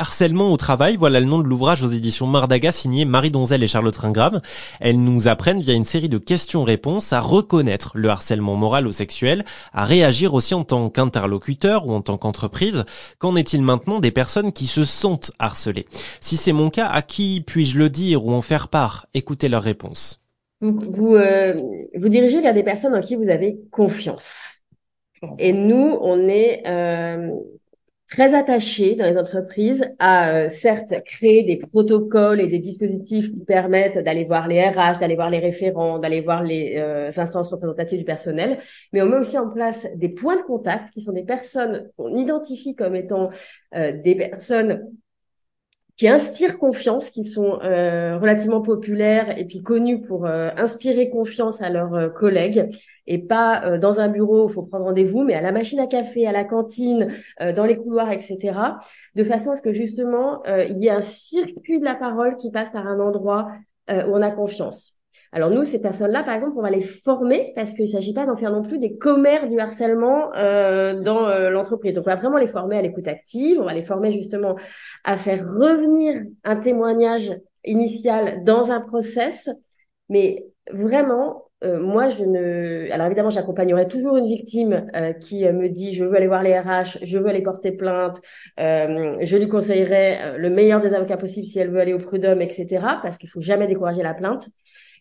Harcèlement au travail, voilà le nom de l'ouvrage aux éditions Mardaga signé Marie Donzel et Charlotte Ringrave. Elles nous apprennent via une série de questions-réponses à reconnaître le harcèlement moral ou sexuel, à réagir aussi en tant qu'interlocuteur ou en tant qu'entreprise. Qu'en est-il maintenant des personnes qui se sentent harcelées? Si c'est mon cas, à qui puis-je le dire ou en faire part? Écoutez leurs réponses. Vous, vous, euh, vous dirigez vers des personnes en qui vous avez confiance. Et nous, on est... Euh, très attachés dans les entreprises à euh, certes créer des protocoles et des dispositifs qui permettent d'aller voir les RH, d'aller voir les référents, d'aller voir les euh, instances représentatives du personnel, mais on met aussi en place des points de contact qui sont des personnes qu'on identifie comme étant euh, des personnes qui inspirent confiance, qui sont euh, relativement populaires et puis connus pour euh, inspirer confiance à leurs euh, collègues et pas dans un bureau où il faut prendre rendez-vous, mais à la machine à café, à la cantine, dans les couloirs, etc. De façon à ce que justement il y ait un circuit de la parole qui passe par un endroit où on a confiance. Alors nous, ces personnes-là, par exemple, on va les former parce qu'il ne s'agit pas d'en faire non plus des commères du harcèlement euh, dans euh, l'entreprise. Donc on va vraiment les former à l'écoute active, on va les former justement à faire revenir un témoignage initial dans un process, mais vraiment, euh, moi, je ne. Alors évidemment, j'accompagnerai toujours une victime qui me dit je veux aller voir les RH, je veux aller porter plainte. je lui conseillerais le meilleur des avocats possible si elle veut aller au prud'homme, etc. Parce qu'il faut jamais décourager la plainte.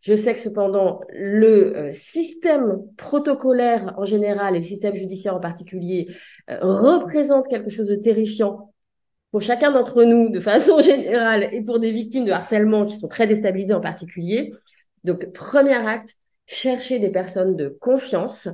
Je sais que cependant, le euh, système protocolaire en général et le système judiciaire en particulier euh, représente quelque chose de terrifiant pour chacun d'entre nous de façon générale et pour des victimes de harcèlement qui sont très déstabilisées en particulier. Donc, premier acte, chercher des personnes de confiance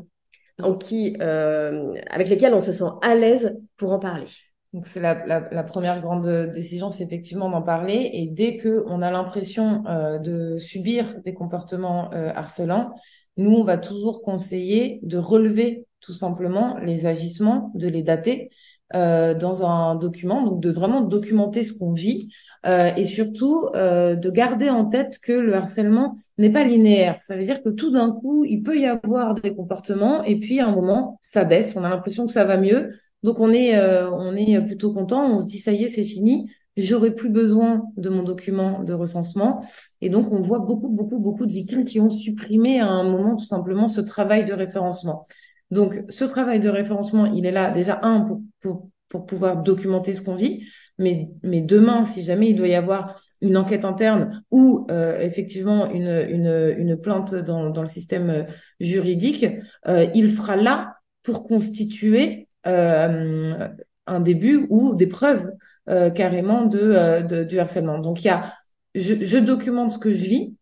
en qui, euh, avec lesquelles on se sent à l'aise pour en parler. Donc c'est la, la, la, première grande décision, c'est effectivement d'en parler. Et dès que on a l'impression euh, de subir des comportements euh, harcelants, nous on va toujours conseiller de relever tout simplement les agissements, de les dater euh, dans un document, donc de vraiment documenter ce qu'on vit euh, et surtout euh, de garder en tête que le harcèlement n'est pas linéaire. Ça veut dire que tout d'un coup, il peut y avoir des comportements et puis à un moment, ça baisse. On a l'impression que ça va mieux donc on est, euh, on est plutôt content. On se dit ça y est, c'est fini. J'aurai plus besoin de mon document de recensement. Et donc on voit beaucoup, beaucoup, beaucoup de victimes qui ont supprimé à un moment tout simplement ce travail de référencement. Donc ce travail de référencement, il est là déjà un pour, pour, pour pouvoir documenter ce qu'on vit. Mais, mais demain, si jamais il doit y avoir une enquête interne ou euh, effectivement une, une, une plainte dans, dans le système juridique, euh, il sera là pour constituer euh, un début ou des preuves euh, carrément de, euh, de, du harcèlement. Donc il y a, je, je documente ce que je vis,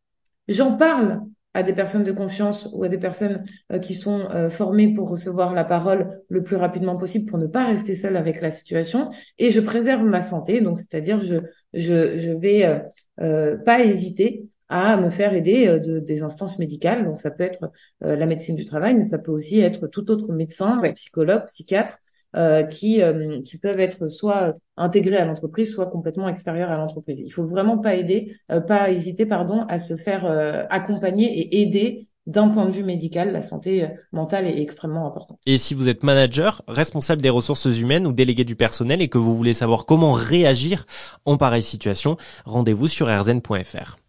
j'en parle à des personnes de confiance ou à des personnes qui sont formées pour recevoir la parole le plus rapidement possible pour ne pas rester seule avec la situation et je préserve ma santé donc c'est-à-dire je je je vais euh, pas hésiter à me faire aider euh, de, des instances médicales. Donc ça peut être euh, la médecine du travail, mais ça peut aussi être tout autre médecin, psychologue, psychiatre, euh, qui, euh, qui peuvent être soit intégrés à l'entreprise, soit complètement extérieurs à l'entreprise. Il faut vraiment pas aider, pas hésiter, pardon, à se faire accompagner et aider d'un point de vue médical, la santé mentale est extrêmement importante. Et si vous êtes manager, responsable des ressources humaines ou délégué du personnel et que vous voulez savoir comment réagir en pareille situation, rendez-vous sur rzn.fr.